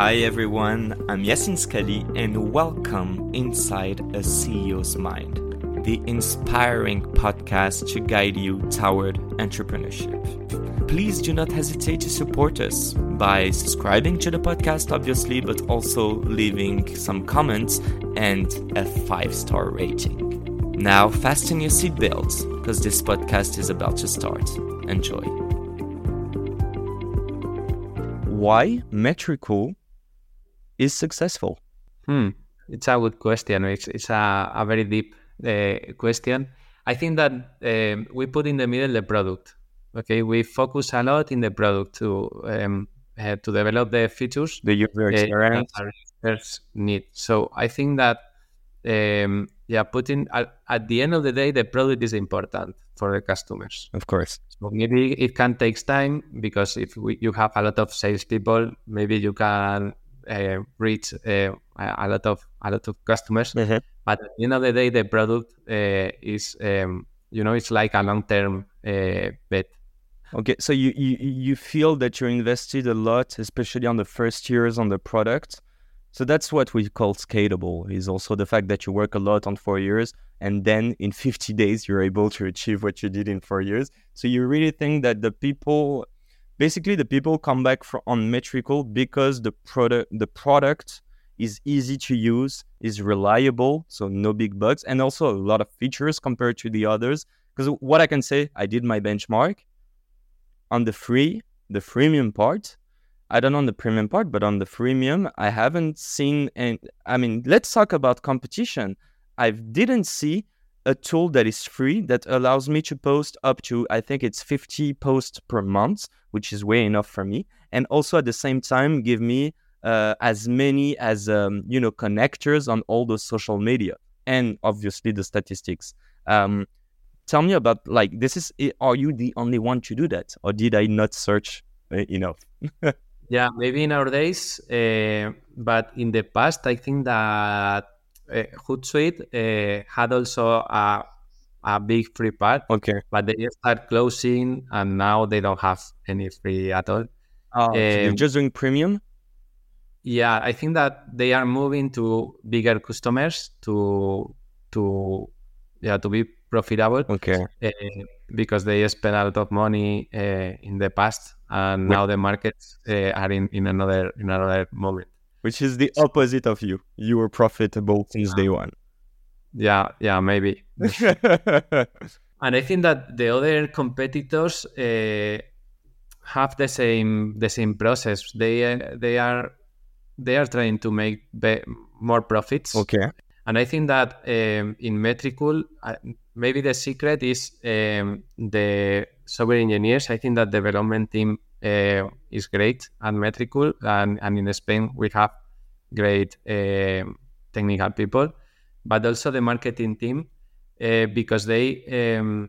Hi everyone, I'm Yacine Sqalli and welcome inside a CEO's Mind, the inspiring podcast to guide you toward entrepreneurship. Please do not hesitate to support us by subscribing to the podcast, obviously, but also leaving some comments and a five star rating. Now, fasten your seatbelts because this podcast is about to start. Enjoy. Why Metricool is successful? Hmm, it's a good question. It's, it's a, a very deep uh, question. I think that um, we put in the middle the product. Okay, we focus a lot in the product to um, uh, to develop the features the user experience uh, our users need. So I think that um, yeah, putting at, at, the end of the day, the product is important for the customers. Of course. So maybe it can take time because if we, you have a lot of salespeople, maybe you can uh, reach uh, a lot of a lot of customers. Mm-hmm. But at the end of the day, the product uh, is um, you know it's like a long term uh, bet. Okay, so you, you you feel that you invested a lot, especially on the first years on the product. So that's what we call scalable. Is also the fact that you work a lot on four years, and then in 50 days you're able to achieve what you did in four years. So you really think that the people, basically the people come back from, on Metricool because the product the product is easy to use, is reliable, so no big bugs, and also a lot of features compared to the others. Because what I can say, I did my benchmark on the free, the freemium part, I don't know on the premium part, but on the freemium, I haven't seen. And I mean, let's talk about competition. I didn't see a tool that is free that allows me to post up to I think it's 50 posts per month, which is way enough for me, and also at the same time give me uh, as many as um, you know connectors on all the social media and obviously the statistics. Um, tell me about like this is are you the only one to do that? Or did i not search uh, enough? Yeah maybe nowadays uh, but in the past i think that hootsuite uh, had also a, a big free part okay but they start closing and now they don't have any free at all oh, um, so you're just doing premium yeah i think that they are moving to bigger customers to to yeah to be profitable. Okay. Uh, because they spent a lot of money uh, in the past, and now the markets uh, are in, in another in another moment. Which is the opposite of you. You were profitable since day one. Yeah, yeah, maybe. and I think that the other competitors have the same the same process. They they are they are trying to make be- more profits. Okay. And I think that um, in Metricool, uh, maybe the secret is um, the software engineers. I think that development team uh, is great and Metricool, and, and in Spain we have great uh, technical people, but also the marketing team uh, because they um,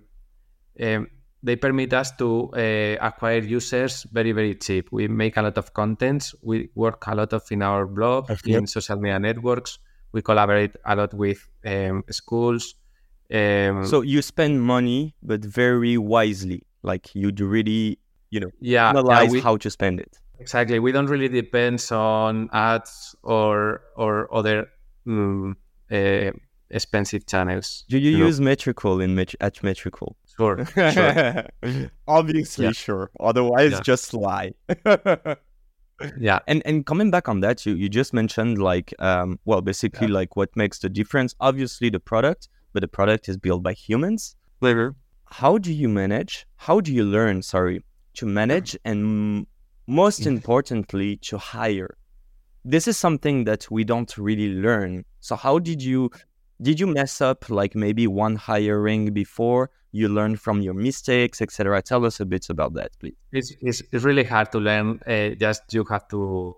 um, they permit us to uh, acquire users very very cheap. We make a lot of contents. We work a lot of in our blog, yep. in social media networks. We collaborate a lot with um, schools um, so you spend money, but very wisely. Like you do really, you know, yeah, analyze yeah, we, how to spend it. Exactly. We don't really depend on ads or or other um, uh, expensive channels. Do you, you use know? Metricool in Met- at Metricool? Sure. sure. Obviously, yeah. sure. Otherwise, yeah. just lie. yeah and and coming back on that you you just mentioned like um well basically yeah. like what makes the difference obviously the product but the product is built by humans. Later. How do you manage? How do you learn, sorry, to manage and most importantly, to hire? This is something that we don't really learn. So how did you did you mess up like maybe one hiring before? You learn from your mistakes etc tell us a bit about that please. It's, it's, it's really hard to learn. Uh, just you have to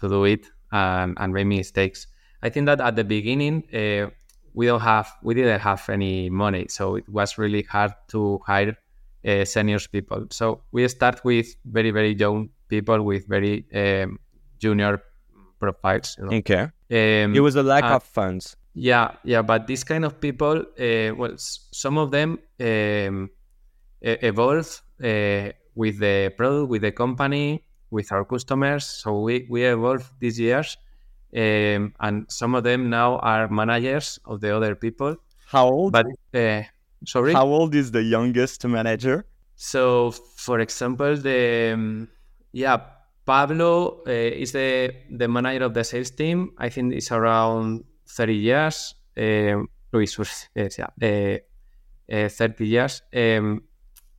to do it and, and make mistakes. I think that at the beginning uh, we don't have we didn't have any money so it was really hard to hire uh, seniors people so we start with very very young people with very um, junior profiles you know? okay um, it was a lack uh, of funds yeah yeah but this kind of people uh, well some of them um, evolve uh, with the product with the company with our customers. So we we evolved these years, um, and some of them now are managers of the other people. How old? But uh, sorry. How old is the youngest manager? So, for example, the um, yeah Pablo uh, is the the manager of the sales team. I think it's around thirty years. Um, Luis was yeah, uh, uh, thirty years. Um,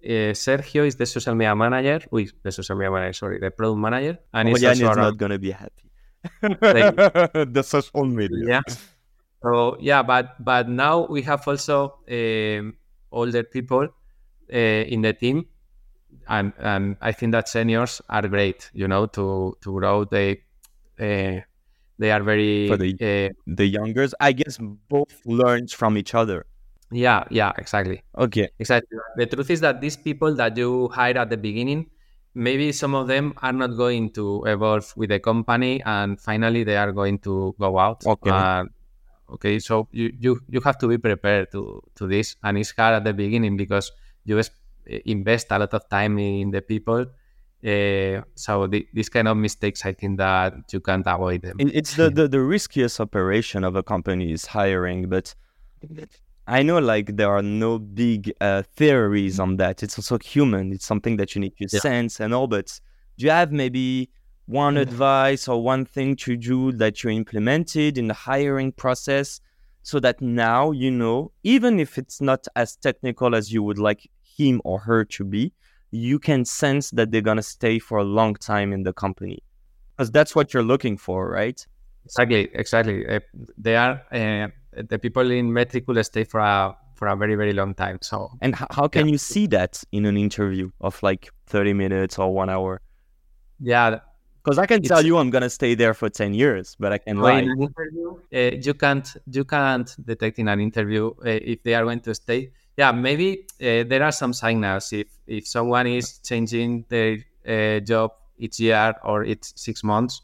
uh, Sergio is the social media manager. Luis, the social media manager. Sorry, the product manager. And oh, he's also not gonna be happy. the social media. Yeah. So yeah, but but now we have also um, older people uh, in the team and and I think that seniors are great. You know, to to grow they uh, they are very for the uh, the youngers. I guess both learns from each other. Yeah, yeah, exactly. Okay, exactly. The truth is that these people that you hire at the beginning, maybe some of them are not going to evolve with the company, and finally they are going to go out. Okay. Uh, okay, so you, you you have to be prepared to to this, and it's hard at the beginning because you invest a lot of time in the people. Uh, so the, this kind of mistakes, I think that you can't avoid them. It's the, the, the riskiest operation of a company is hiring, but I know like there are no big uh, theories on that. It's also human. It's something that you need to yeah. sense and all. But do you have maybe one advice or one thing to do that you implemented in the hiring process so that now you know, even if it's not as technical as you would like him or her to be, you can sense that they're going to stay for a long time in the company because that's what you're looking for, right? Exactly, exactly. Uh, they are uh, the people in Metricool stay for a for a very very long time. So, and h- how can yeah. you see that in an interview of like thirty minutes or one hour? Yeah, because I can tell you I'm gonna stay there for ten years, but I can lie. In an interview, uh, you can't you can't detect in an interview uh, if they are going to stay yeah, maybe uh, there are some signals if if someone is changing their uh, job each year or each six months,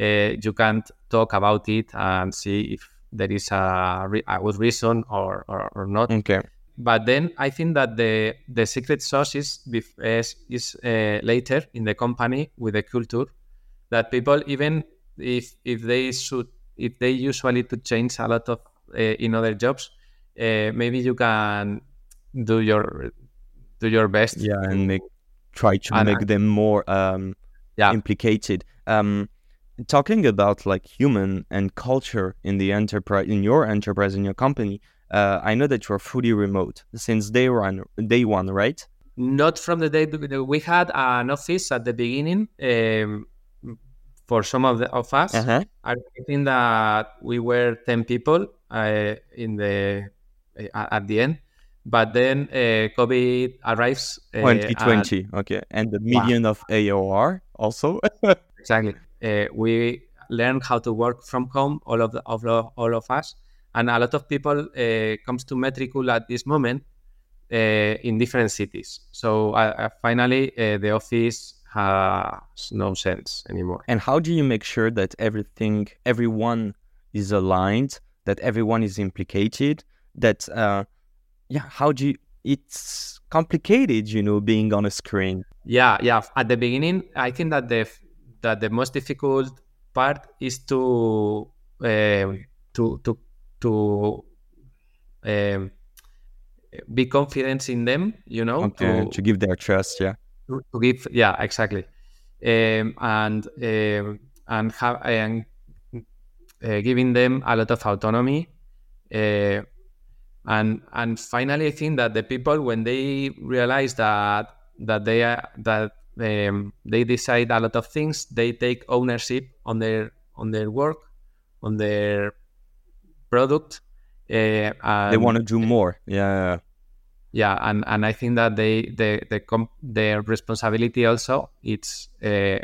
uh, you can't talk about it and see if there is a, re- a good reason or, or, or not. Okay. But then I think that the the secret sauce is is, is uh, later in the company with the culture that people even if if they should if they usually to change a lot of uh, in other jobs uh, maybe you can do your do your best. Yeah, and make try to and, make them more um, yeah. implicated. Um, talking about like human and culture in the enterprise, in your enterprise, in your company, uh, I know that you're fully remote since day one. Day one, right? Not from the day we had an office at the beginning. Um, for some of the of us, uh-huh. I think that we were ten people uh, in the uh, at the end but then uh, COVID arrives. Uh, 2020, and, okay, and the million wow. of ARR also. exactly. Uh, we learn how to work from home, all of the, of all of us, and a lot of people uh, comes to Metricool at this moment uh, in different cities. So uh, finally, the office has no sense anymore. And how do you make sure that everything, everyone is aligned, that everyone is implicated, that uh, yeah how do you it's complicated you know being on a screen? Yeah yeah. At the beginning i think that the that the most difficult part is to uh, to to to um, be confident in them you know okay, to, to give their trust yeah to, to give yeah exactly. Um, and um, and have and uh, giving them a lot of autonomy uh, and and finally i think that the people when they realize that that they are that um, they decide a lot of things they take ownership on their on their work on their product uh, they want to do more. Yeah yeah and and i think that they the the comp- their responsibility also it's uh,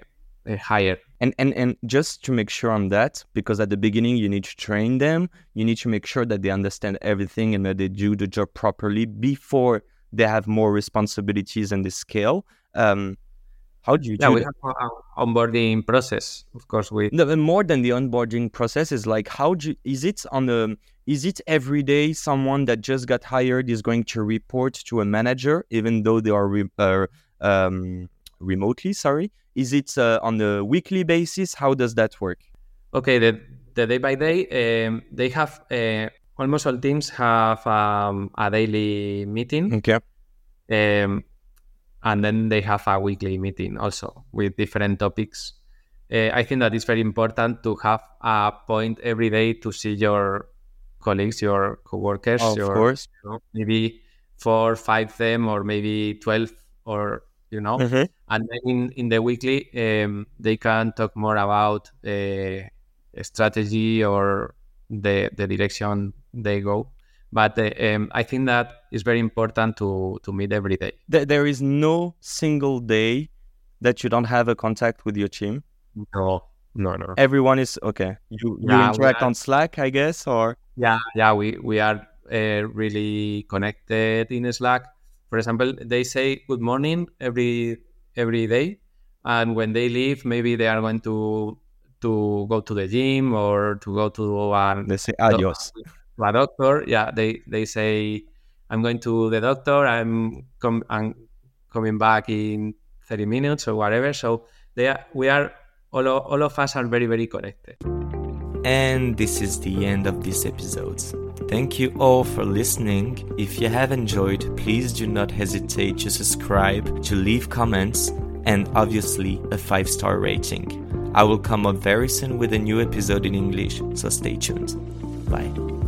uh, higher. And and and just to make sure on that because at the beginning you need to train them you need to make sure that they understand everything and that they do the job properly before they have more responsibilities and the scale. Um, how do you yeah, do we that? have an onboarding process of course we no, more than the onboarding process is like how do you, is it on the is it every day someone that just got hired is going to report to a manager even though they are re, uh, um, remotely. Sorry, is it uh, on a weekly basis? How does that work? Okay, the the day by day, um, they have uh, almost all teams have um, a daily meeting. Okay. Um, and then they have a weekly meeting also with different topics. Uh, I think that it's very important to have a point every day to see your colleagues, your coworkers, of your, course. You know, maybe four, five them, or maybe twelve, or you know. Mhm. And then in, in the weekly, um, they can talk more about uh, strategy or the the direction they go. But uh, um, I think that is very important to to meet every day. There is no single day that you don't have a contact with your team. No, no, no. Everyone is okay. You you Yeah, interact are- on Slack, I guess, or Yeah, yeah, we we are uh, really connected in Slack. For example, they say good morning every every day, and when they leave, maybe they are going to to go to the gym or to go to an they say adios. to a doctor. Yeah, they they say I'm going to the doctor. I'm com- I'm coming back in 30 minutes or whatever. So they are, we are all o- all of us are very very connected. And this is the end of this episode. Thank you all for listening. If you have enjoyed, please do not hesitate to subscribe, to leave comments, and obviously a 5 star rating. I will come up very soon with a new episode in English, so stay tuned. Bye.